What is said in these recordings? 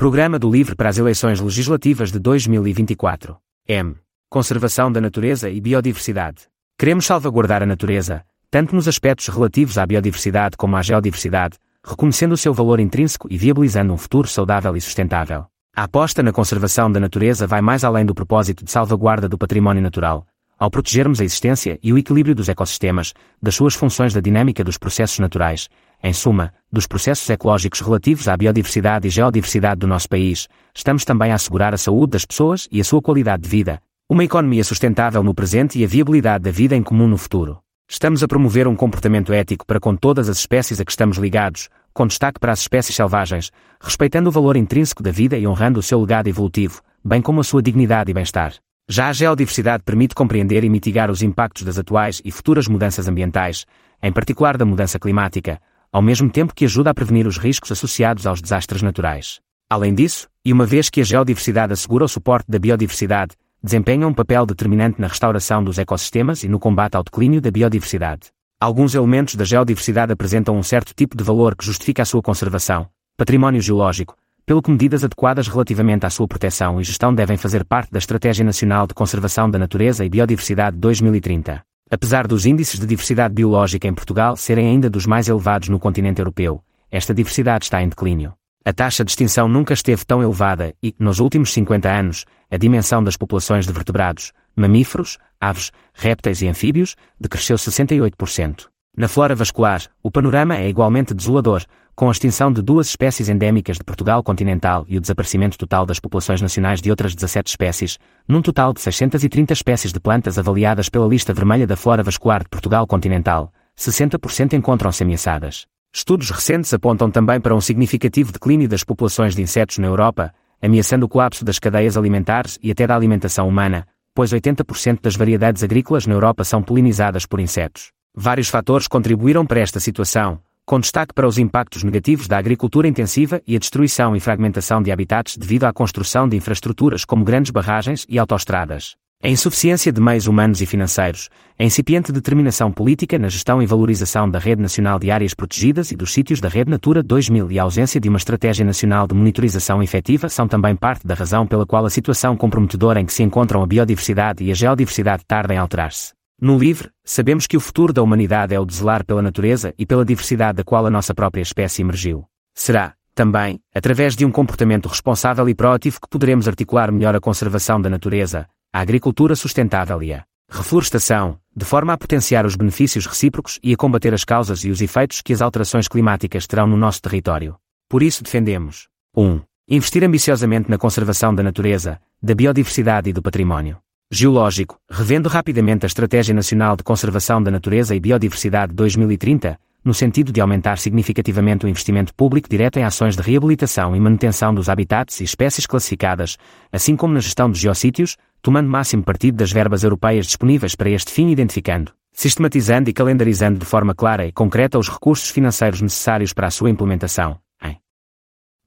Programa do LIVRE para as eleições legislativas de 2024. M. Conservação da natureza e biodiversidade. Queremos salvaguardar a natureza, tanto nos aspectos relativos à biodiversidade como à geodiversidade, reconhecendo o seu valor intrínseco e viabilizando um futuro saudável e sustentável. A aposta na conservação da natureza vai mais além do propósito de salvaguarda do património natural, ao protegermos a existência e o equilíbrio dos ecossistemas, das suas funções da dinâmica dos processos naturais, em suma, dos processos ecológicos relativos à biodiversidade e geodiversidade do nosso país, estamos também a assegurar a saúde das pessoas e a sua qualidade de vida, uma economia sustentável no presente e a viabilidade da vida em comum no futuro. Estamos a promover um comportamento ético para com todas as espécies a que estamos ligados, com destaque para as espécies selvagens, respeitando o valor intrínseco da vida e honrando o seu legado evolutivo, bem como a sua dignidade e bem-estar. Já a geodiversidade permite compreender e mitigar os impactos das atuais e futuras mudanças ambientais, em particular da mudança climática, ao mesmo tempo que ajuda a prevenir os riscos associados aos desastres naturais. Além disso, e uma vez que a geodiversidade assegura o suporte da biodiversidade, desempenha um papel determinante na restauração dos ecossistemas e no combate ao declínio da biodiversidade. Alguns elementos da geodiversidade apresentam um certo tipo de valor que justifica a sua conservação, património geológico, pelo que medidas adequadas relativamente à sua proteção e gestão devem fazer parte da Estratégia Nacional de Conservação da Natureza e Biodiversidade 2030. Apesar dos índices de diversidade biológica em Portugal serem ainda dos mais elevados no continente europeu, esta diversidade está em declínio. A taxa de extinção nunca esteve tão elevada e, nos últimos 50 anos, a dimensão das populações de vertebrados, mamíferos, aves, répteis e anfíbios decresceu 68%. Na flora vascular, o panorama é igualmente desolador, com a extinção de duas espécies endêmicas de Portugal continental e o desaparecimento total das populações nacionais de outras 17 espécies, num total de 630 espécies de plantas avaliadas pela lista vermelha da flora vascular de Portugal continental, 60% encontram-se ameaçadas. Estudos recentes apontam também para um significativo declínio das populações de insetos na Europa, ameaçando o colapso das cadeias alimentares e até da alimentação humana, pois 80% das variedades agrícolas na Europa são polinizadas por insetos. Vários fatores contribuíram para esta situação, com destaque para os impactos negativos da agricultura intensiva e a destruição e fragmentação de habitats devido à construção de infraestruturas como grandes barragens e autoestradas. A insuficiência de meios humanos e financeiros, a incipiente determinação política na gestão e valorização da Rede Nacional de Áreas Protegidas e dos sítios da Rede Natura 2000 e a ausência de uma estratégia nacional de monitorização efetiva são também parte da razão pela qual a situação comprometedora em que se encontram a biodiversidade e a geodiversidade tarda em alterar-se. No livre, sabemos que o futuro da humanidade é o de zelar pela natureza e pela diversidade da qual a nossa própria espécie emergiu. Será, também, através de um comportamento responsável e proativo que poderemos articular melhor a conservação da natureza, a agricultura sustentável e a reflorestação, de forma a potenciar os benefícios recíprocos e a combater as causas e os efeitos que as alterações climáticas terão no nosso território. Por isso defendemos 1. Um, investir ambiciosamente na conservação da natureza, da biodiversidade e do património geológico, revendo rapidamente a Estratégia Nacional de Conservação da Natureza e Biodiversidade 2030, no sentido de aumentar significativamente o investimento público direto em ações de reabilitação e manutenção dos habitats e espécies classificadas, assim como na gestão dos geossítios, tomando máximo partido das verbas europeias disponíveis para este fim identificando, sistematizando e calendarizando de forma clara e concreta os recursos financeiros necessários para a sua implementação, em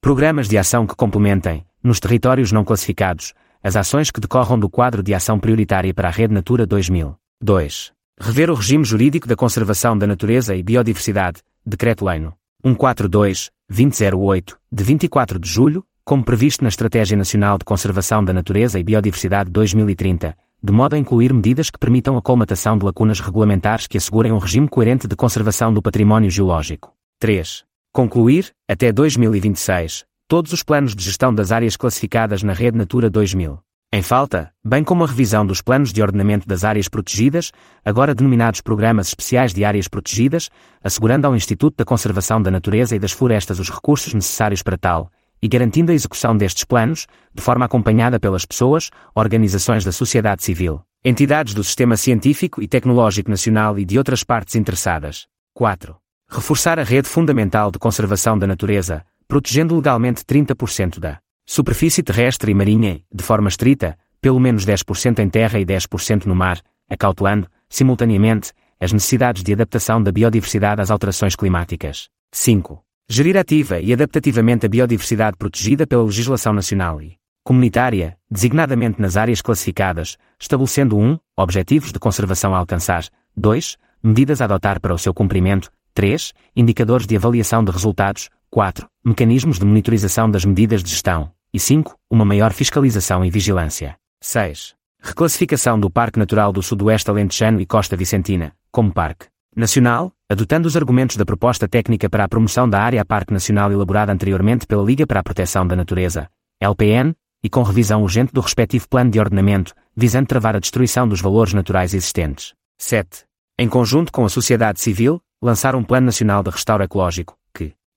programas de ação que complementem, nos territórios não classificados, as ações que decorram do quadro de ação prioritária para a Rede Natura 2000. 2. Rever o regime jurídico da conservação da natureza e biodiversidade, Decreto-Leino 142-2008, de 24 de julho, como previsto na Estratégia Nacional de Conservação da Natureza e Biodiversidade 2030, de modo a incluir medidas que permitam a colmatação de lacunas regulamentares que assegurem um regime coerente de conservação do património geológico. 3. Concluir, até 2026, todos os planos de gestão das áreas classificadas na Rede Natura 2000. Em falta, bem como a revisão dos planos de ordenamento das áreas protegidas, agora denominados Programas Especiais de Áreas Protegidas, assegurando ao Instituto da Conservação da Natureza e das Florestas os recursos necessários para tal, e garantindo a execução destes planos, de forma acompanhada pelas pessoas, organizações da sociedade civil, entidades do sistema científico e tecnológico nacional e de outras partes interessadas. 4. Reforçar a rede fundamental de conservação da natureza, protegendo legalmente 30% da superfície terrestre e marinha, de forma estrita, pelo menos 10% em terra e 10% no mar, acautelando, simultaneamente, as necessidades de adaptação da biodiversidade às alterações climáticas. 5. Gerir ativa e adaptativamente a biodiversidade protegida pela legislação nacional e comunitária, designadamente nas áreas classificadas, estabelecendo 1. Um, objetivos de conservação a alcançar, 2. Medidas a adotar para o seu cumprimento, 3. Indicadores de avaliação de resultados, 4. Mecanismos de monitorização das medidas de gestão. E 5. Uma maior fiscalização e vigilância. 6. Reclassificação do Parque Natural do Sudoeste Alentejano e Costa Vicentina, como Parque Nacional, adotando os argumentos da proposta técnica para a promoção da área Parque Nacional elaborada anteriormente pela Liga para a Proteção da Natureza, LPN, e com revisão urgente do respectivo plano de ordenamento, visando travar a destruição dos valores naturais existentes. 7. Em conjunto com a sociedade civil, lançar um Plano Nacional de Restauro Ecológico,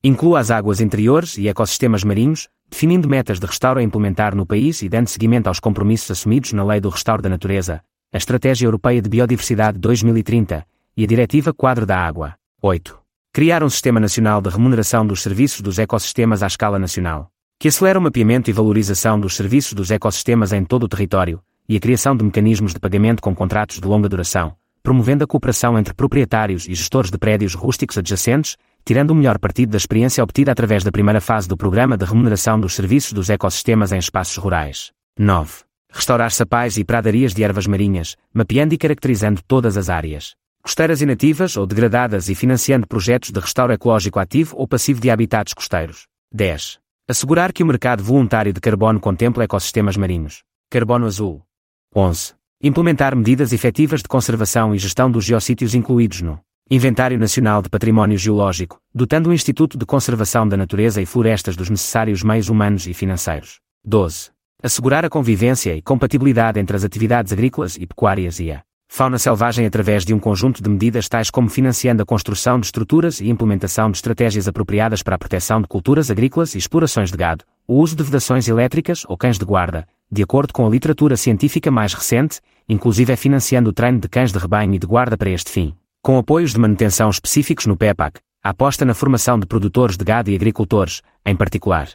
inclua as águas interiores e ecossistemas marinhos, definindo metas de restauro a implementar no país e dando seguimento aos compromissos assumidos na Lei do Restauro da Natureza, a Estratégia Europeia de Biodiversidade 2030 e a Diretiva Quadro da Água. 8. Criar um Sistema Nacional de Remuneração dos Serviços dos Ecossistemas à escala nacional, que acelera o mapeamento e valorização dos serviços dos ecossistemas em todo o território e a criação de mecanismos de pagamento com contratos de longa duração, promovendo a cooperação entre proprietários e gestores de prédios rústicos adjacentes, tirando o melhor partido da experiência obtida através da primeira fase do Programa de Remuneração dos Serviços dos Ecossistemas em Espaços Rurais. 9. Restaurar sapais e pradarias de ervas marinhas, mapeando e caracterizando todas as áreas costeiras inativas ou degradadas e financiando projetos de restauro ecológico ativo ou passivo de habitats costeiros. 10. Assegurar que o mercado voluntário de carbono contempla ecossistemas marinhos. Carbono azul. 11. Implementar medidas efetivas de conservação e gestão dos geossítios incluídos no Inventário Nacional de Património Geológico, dotando o Instituto de Conservação da Natureza e Florestas dos necessários meios humanos e financeiros. 12. Assegurar a convivência e compatibilidade entre as atividades agrícolas e pecuárias e a fauna selvagem através de um conjunto de medidas tais como financiando a construção de estruturas e implementação de estratégias apropriadas para a proteção de culturas agrícolas e explorações de gado, o uso de vedações elétricas ou cães de guarda, de acordo com a literatura científica mais recente, inclusive é financiando o treino de cães de rebanho e de guarda para este fim. Com apoios de manutenção específicos no PEPAC, aposta na formação de produtores de gado e agricultores, em particular.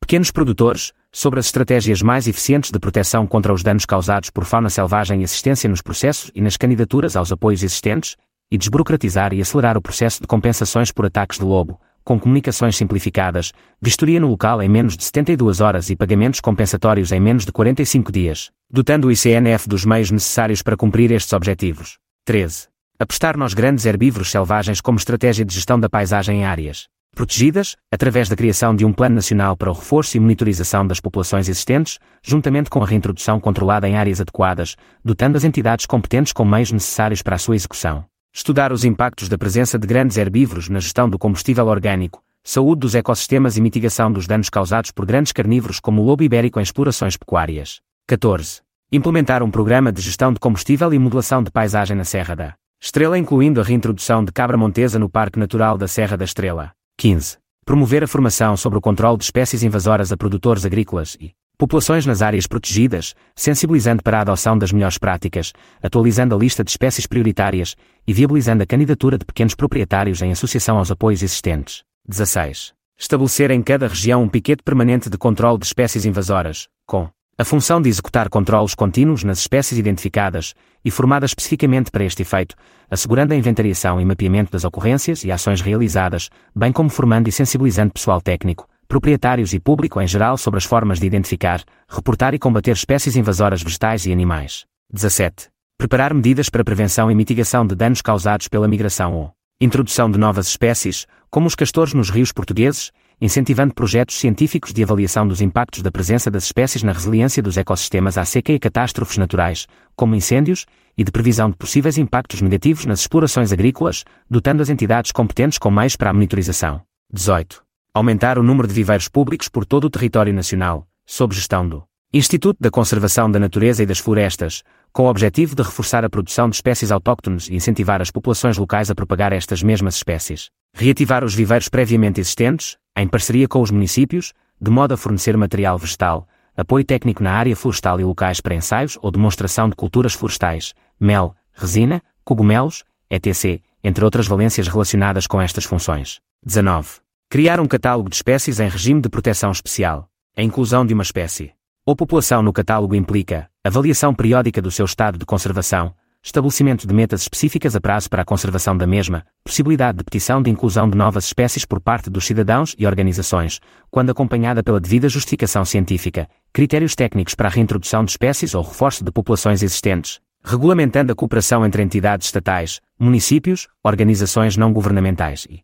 Pequenos produtores, sobre as estratégias mais eficientes de proteção contra os danos causados por fauna selvagem e assistência nos processos e nas candidaturas aos apoios existentes, e desburocratizar e acelerar o processo de compensações por ataques de lobo, com comunicações simplificadas, vistoria no local em menos de 72 horas e pagamentos compensatórios em menos de 45 dias, dotando o ICNF dos meios necessários para cumprir estes objetivos. 13. Apostar nos grandes herbívoros selvagens como estratégia de gestão da paisagem em áreas protegidas, através da criação de um plano nacional para o reforço e monitorização das populações existentes, juntamente com a reintrodução controlada em áreas adequadas, dotando as entidades competentes com meios necessários para a sua execução. Estudar os impactos da presença de grandes herbívoros na gestão do combustível orgânico, saúde dos ecossistemas e mitigação dos danos causados por grandes carnívoros como o lobo ibérico em explorações pecuárias. 14. Implementar um programa de gestão de combustível e modelação de paisagem na Serra da Estrela, incluindo a reintrodução de cabra montesa no Parque Natural da Serra da Estrela. 15. Promover a formação sobre o controle de espécies invasoras a produtores agrícolas e populações nas áreas protegidas, sensibilizando para a adoção das melhores práticas, atualizando a lista de espécies prioritárias e viabilizando a candidatura de pequenos proprietários em associação aos apoios existentes. 16. Estabelecer em cada região um piquete permanente de controle de espécies invasoras, com a função de executar controlos contínuos nas espécies identificadas e formadas especificamente para este efeito, assegurando a inventariação e mapeamento das ocorrências e ações realizadas, bem como formando e sensibilizando pessoal técnico, proprietários e público em geral sobre as formas de identificar, reportar e combater espécies invasoras vegetais e animais. 17. Preparar medidas para prevenção e mitigação de danos causados pela migração ou introdução de novas espécies, como os castores nos rios portugueses, incentivando projetos científicos de avaliação dos impactos da presença das espécies na resiliência dos ecossistemas à seca e catástrofes naturais, como incêndios, e de previsão de possíveis impactos negativos nas explorações agrícolas, dotando as entidades competentes com meios para a monitorização. 18. Aumentar o número de viveiros públicos por todo o território nacional, sob gestão do Instituto da Conservação da Natureza e das Florestas, com o objetivo de reforçar a produção de espécies autóctones e incentivar as populações locais a propagar estas mesmas espécies. Reativar os viveiros previamente existentes, em parceria com os municípios, de modo a fornecer material vegetal, apoio técnico na área florestal e locais para ensaios ou demonstração de culturas florestais, mel, resina, cogumelos, etc., entre outras valências relacionadas com estas funções. 19. Criar um catálogo de espécies em regime de proteção especial. A inclusão de uma espécie ou população no catálogo implica avaliação periódica do seu estado de conservação, estabelecimento de metas específicas a prazo para a conservação da mesma, possibilidade de petição de inclusão de novas espécies por parte dos cidadãos e organizações, quando acompanhada pela devida justificação científica, critérios técnicos para a reintrodução de espécies ou reforço de populações existentes, regulamentando a cooperação entre entidades estatais, municípios, organizações não governamentais e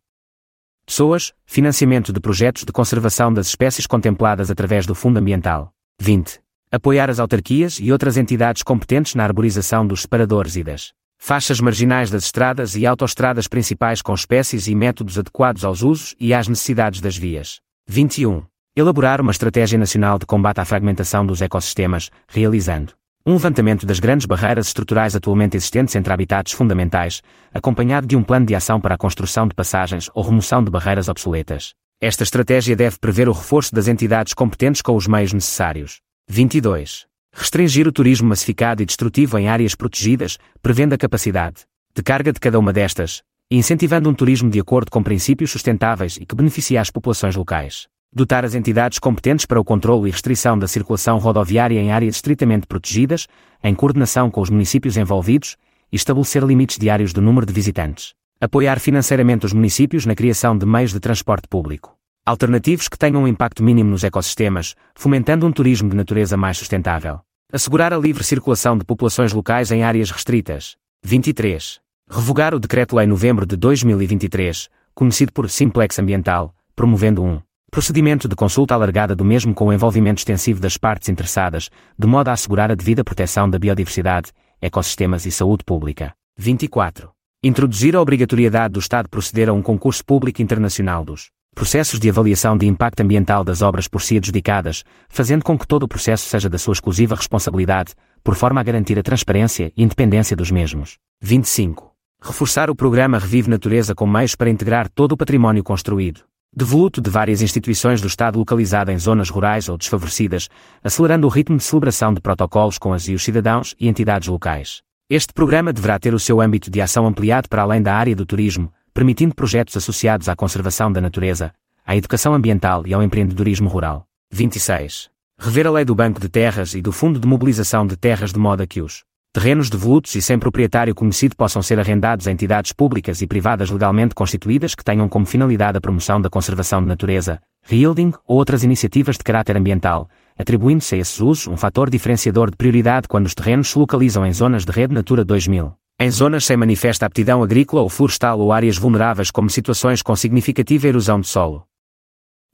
Pessoas, financiamento de projetos de conservação das espécies contempladas através do Fundo Ambiental. 20. Apoiar as autarquias e outras entidades competentes na arborização dos separadores e das faixas marginais das estradas e autoestradas principais com espécies e métodos adequados aos usos e às necessidades das vias. 21. Elaborar uma estratégia nacional de combate à fragmentação dos ecossistemas, realizando um levantamento das grandes barreiras estruturais atualmente existentes entre habitats fundamentais, acompanhado de um plano de ação para a construção de passagens ou remoção de barreiras obsoletas. Esta estratégia deve prever o reforço das entidades competentes com os meios necessários. 22. Restringir o turismo massificado e destrutivo em áreas protegidas, prevendo a capacidade de carga de cada uma destas, e incentivando um turismo de acordo com princípios sustentáveis e que beneficie as populações locais. Dotar as entidades competentes para o controle e restrição da circulação rodoviária em áreas estritamente protegidas, em coordenação com os municípios envolvidos, e estabelecer limites diários do número de visitantes. Apoiar financeiramente os municípios na criação de meios de transporte público alternativos que tenham um impacto mínimo nos ecossistemas, fomentando um turismo de natureza mais sustentável. Assegurar a livre circulação de populações locais em áreas restritas. 23. Revogar o Decreto-Lei Novembro de 2023, conhecido por Simplex Ambiental, promovendo um procedimento de consulta alargada do mesmo com o envolvimento extensivo das partes interessadas, de modo a assegurar a devida proteção da biodiversidade, ecossistemas e saúde pública. 24. Introduzir a obrigatoriedade do Estado proceder a um concurso público internacional dos processos de avaliação de impacto ambiental das obras por si adjudicadas, fazendo com que todo o processo seja da sua exclusiva responsabilidade, por forma a garantir a transparência e independência dos mesmos. 25. Reforçar o programa Revive Natureza com meios para integrar todo o património construído. Devoluto de várias instituições do Estado localizada em zonas rurais ou desfavorecidas, acelerando o ritmo de celebração de protocolos com as e os cidadãos e entidades locais. Este programa deverá ter o seu âmbito de ação ampliado para além da área do turismo, permitindo projetos associados à conservação da natureza, à educação ambiental e ao empreendedorismo rural. 26. Rever a lei do Banco de Terras e do Fundo de Mobilização de Terras de modo a que os terrenos devolutos e sem proprietário conhecido possam ser arrendados a entidades públicas e privadas legalmente constituídas que tenham como finalidade a promoção da conservação de natureza, yielding ou outras iniciativas de caráter ambiental, atribuindo-se a esses usos um fator diferenciador de prioridade quando os terrenos se localizam em zonas de rede Natura 2000. Em zonas sem manifesta aptidão agrícola ou florestal ou áreas vulneráveis como situações com significativa erosão de solo.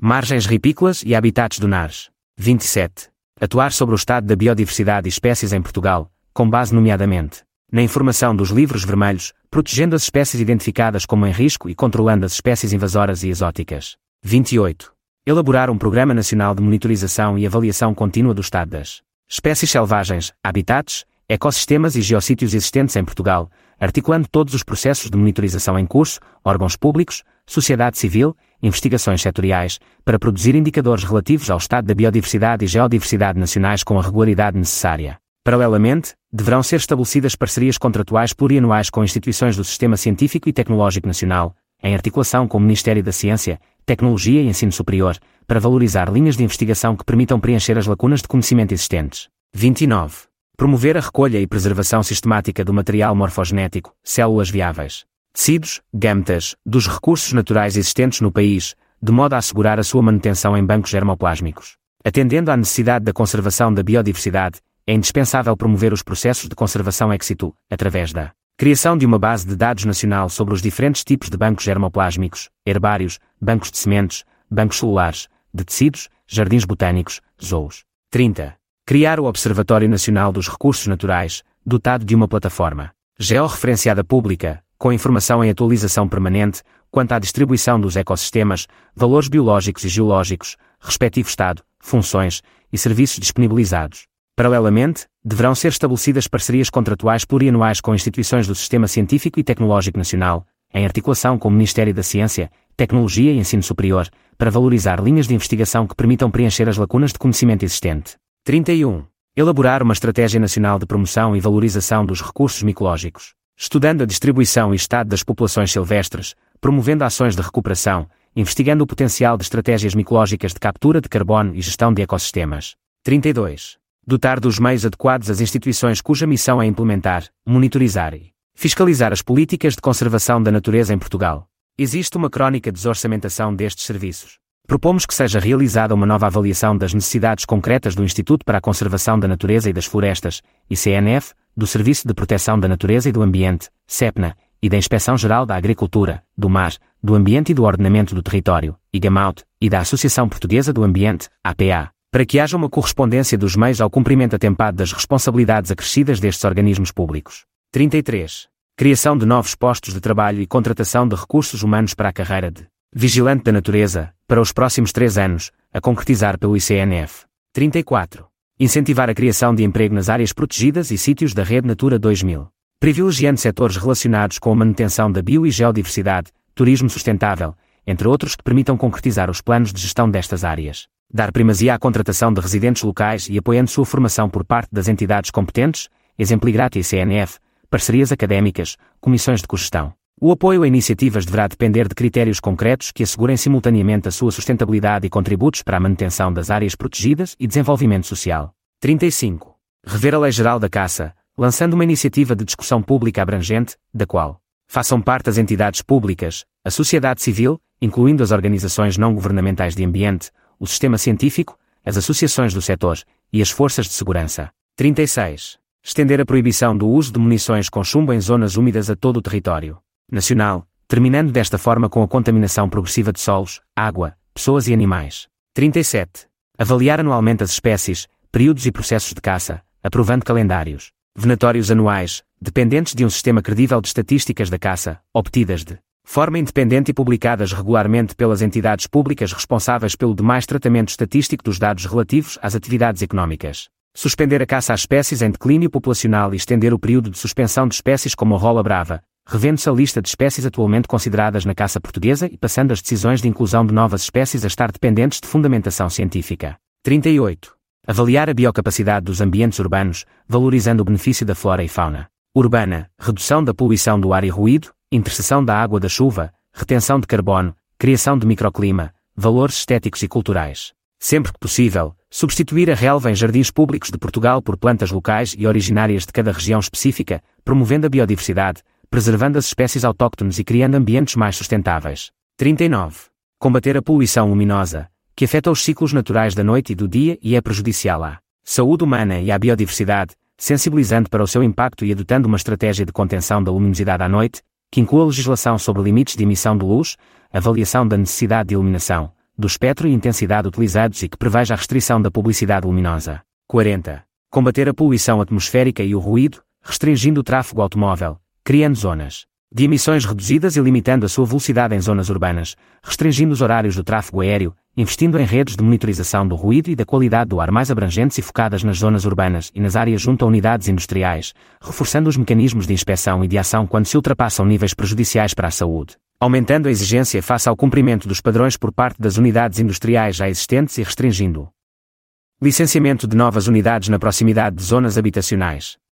Margens ripícolas e habitats dunares. 27. Atuar sobre o estado da biodiversidade e espécies em Portugal, com base nomeadamente na informação dos livros vermelhos, protegendo as espécies identificadas como em risco e controlando as espécies invasoras e exóticas. 28. Elaborar um Programa Nacional de Monitorização e Avaliação Contínua do estado das espécies selvagens, habitats, ecossistemas e geossítios existentes em Portugal, articulando todos os processos de monitorização em curso, órgãos públicos, sociedade civil, investigações setoriais, para produzir indicadores relativos ao estado da biodiversidade e geodiversidade nacionais com a regularidade necessária. Paralelamente, deverão ser estabelecidas parcerias contratuais plurianuais com instituições do Sistema Científico e Tecnológico Nacional, em articulação com o Ministério da Ciência, Tecnologia e Ensino Superior, para valorizar linhas de investigação que permitam preencher as lacunas de conhecimento existentes. 29. Promover a recolha e preservação sistemática do material morfogenético, células viáveis, tecidos, gametas, dos recursos naturais existentes no país, de modo a assegurar a sua manutenção em bancos germoplásmicos. Atendendo à necessidade da conservação da biodiversidade, é indispensável promover os processos de conservação ex situ, através da criação de uma base de dados nacional sobre os diferentes tipos de bancos germoplásmicos, herbários, bancos de sementes, bancos celulares, de tecidos, jardins botânicos, zoos. 30. Criar o Observatório Nacional dos Recursos Naturais, dotado de uma plataforma georreferenciada pública, com informação em atualização permanente quanto à distribuição dos ecossistemas, valores biológicos e geológicos, respectivo estado, funções e serviços disponibilizados. Paralelamente, deverão ser estabelecidas parcerias contratuais plurianuais com instituições do Sistema Científico e Tecnológico Nacional, em articulação com o Ministério da Ciência, Tecnologia e Ensino Superior, para valorizar linhas de investigação que permitam preencher as lacunas de conhecimento existente. 31. Elaborar uma estratégia nacional de promoção e valorização dos recursos micológicos, estudando a distribuição e estado das populações silvestres, promovendo ações de recuperação, investigando o potencial de estratégias micológicas de captura de carbono e gestão de ecossistemas. 32. Dotar dos meios adequados as instituições cuja missão é implementar, monitorizar e fiscalizar as políticas de conservação da natureza em Portugal. Existe uma crónica de desorçamentação destes serviços. Propomos que seja realizada uma nova avaliação das necessidades concretas do Instituto para a Conservação da Natureza e das Florestas, ICNF, do Serviço de Proteção da Natureza e do Ambiente, CEPNA, e da Inspeção Geral da Agricultura, do Mar, do Ambiente e do Ordenamento do Território, IGAMAUT, e da Associação Portuguesa do Ambiente, APA, para que haja uma correspondência dos meios ao cumprimento atempado das responsabilidades acrescidas destes organismos públicos. 33. Criação de novos postos de trabalho e contratação de recursos humanos para a carreira de Vigilante da Natureza, para os próximos três anos, a concretizar pelo ICNF. 34. Incentivar a criação de emprego nas áreas protegidas e sítios da Rede Natura 2000. Privilegiando setores relacionados com a manutenção da bio e geodiversidade, turismo sustentável, entre outros que permitam concretizar os planos de gestão destas áreas. Dar primazia à contratação de residentes locais e apoiando sua formação por parte das entidades competentes, exemplo e CNF, parcerias académicas, comissões de cogestão. O apoio a iniciativas deverá depender de critérios concretos que assegurem simultaneamente a sua sustentabilidade e contributos para a manutenção das áreas protegidas e desenvolvimento social. 35. Rever a Lei Geral da Caça, lançando uma iniciativa de discussão pública abrangente, da qual façam parte as entidades públicas, a sociedade civil, incluindo as organizações não governamentais de ambiente, o sistema científico, as associações do setor e as forças de segurança. 36. Estender a proibição do uso de munições com chumbo em zonas úmidas a todo o território nacional, terminando desta forma com a contaminação progressiva de solos, água, pessoas e animais. 37. Avaliar anualmente as espécies, períodos e processos de caça, aprovando calendários venatórios anuais, dependentes de um sistema credível de estatísticas da caça, obtidas de forma independente e publicadas regularmente pelas entidades públicas responsáveis pelo demais tratamento estatístico dos dados relativos às atividades económicas. Suspender a caça às espécies em declínio populacional e estender o período de suspensão de espécies como a rola brava, revendo-se a lista de espécies atualmente consideradas na caça portuguesa e passando as decisões de inclusão de novas espécies a estar dependentes de fundamentação científica. 38. Avaliar a biocapacidade dos ambientes urbanos, valorizando o benefício da flora e fauna. Urbana, redução da poluição do ar e ruído, interseção da água da chuva, retenção de carbono, criação de microclima, valores estéticos e culturais. Sempre que possível, substituir a relva em jardins públicos de Portugal por plantas locais e originárias de cada região específica, promovendo a biodiversidade, preservando as espécies autóctones e criando ambientes mais sustentáveis. 39. Combater a poluição luminosa, que afeta os ciclos naturais da noite e do dia e é prejudicial à saúde humana e à biodiversidade, sensibilizando para o seu impacto e adotando uma estratégia de contenção da luminosidade à noite, que inclua legislação sobre limites de emissão de luz, avaliação da necessidade de iluminação, do espectro e intensidade utilizados e que preveja a restrição da publicidade luminosa. 40. Combater a poluição atmosférica e o ruído, restringindo o tráfego automóvel, criando zonas de emissões reduzidas e limitando a sua velocidade em zonas urbanas, restringindo os horários do tráfego aéreo, investindo em redes de monitorização do ruído e da qualidade do ar mais abrangentes e focadas nas zonas urbanas e nas áreas junto a unidades industriais, reforçando os mecanismos de inspeção e de ação quando se ultrapassam níveis prejudiciais para a saúde, aumentando a exigência face ao cumprimento dos padrões por parte das unidades industriais já existentes e restringindo licenciamento de novas unidades na proximidade de zonas habitacionais.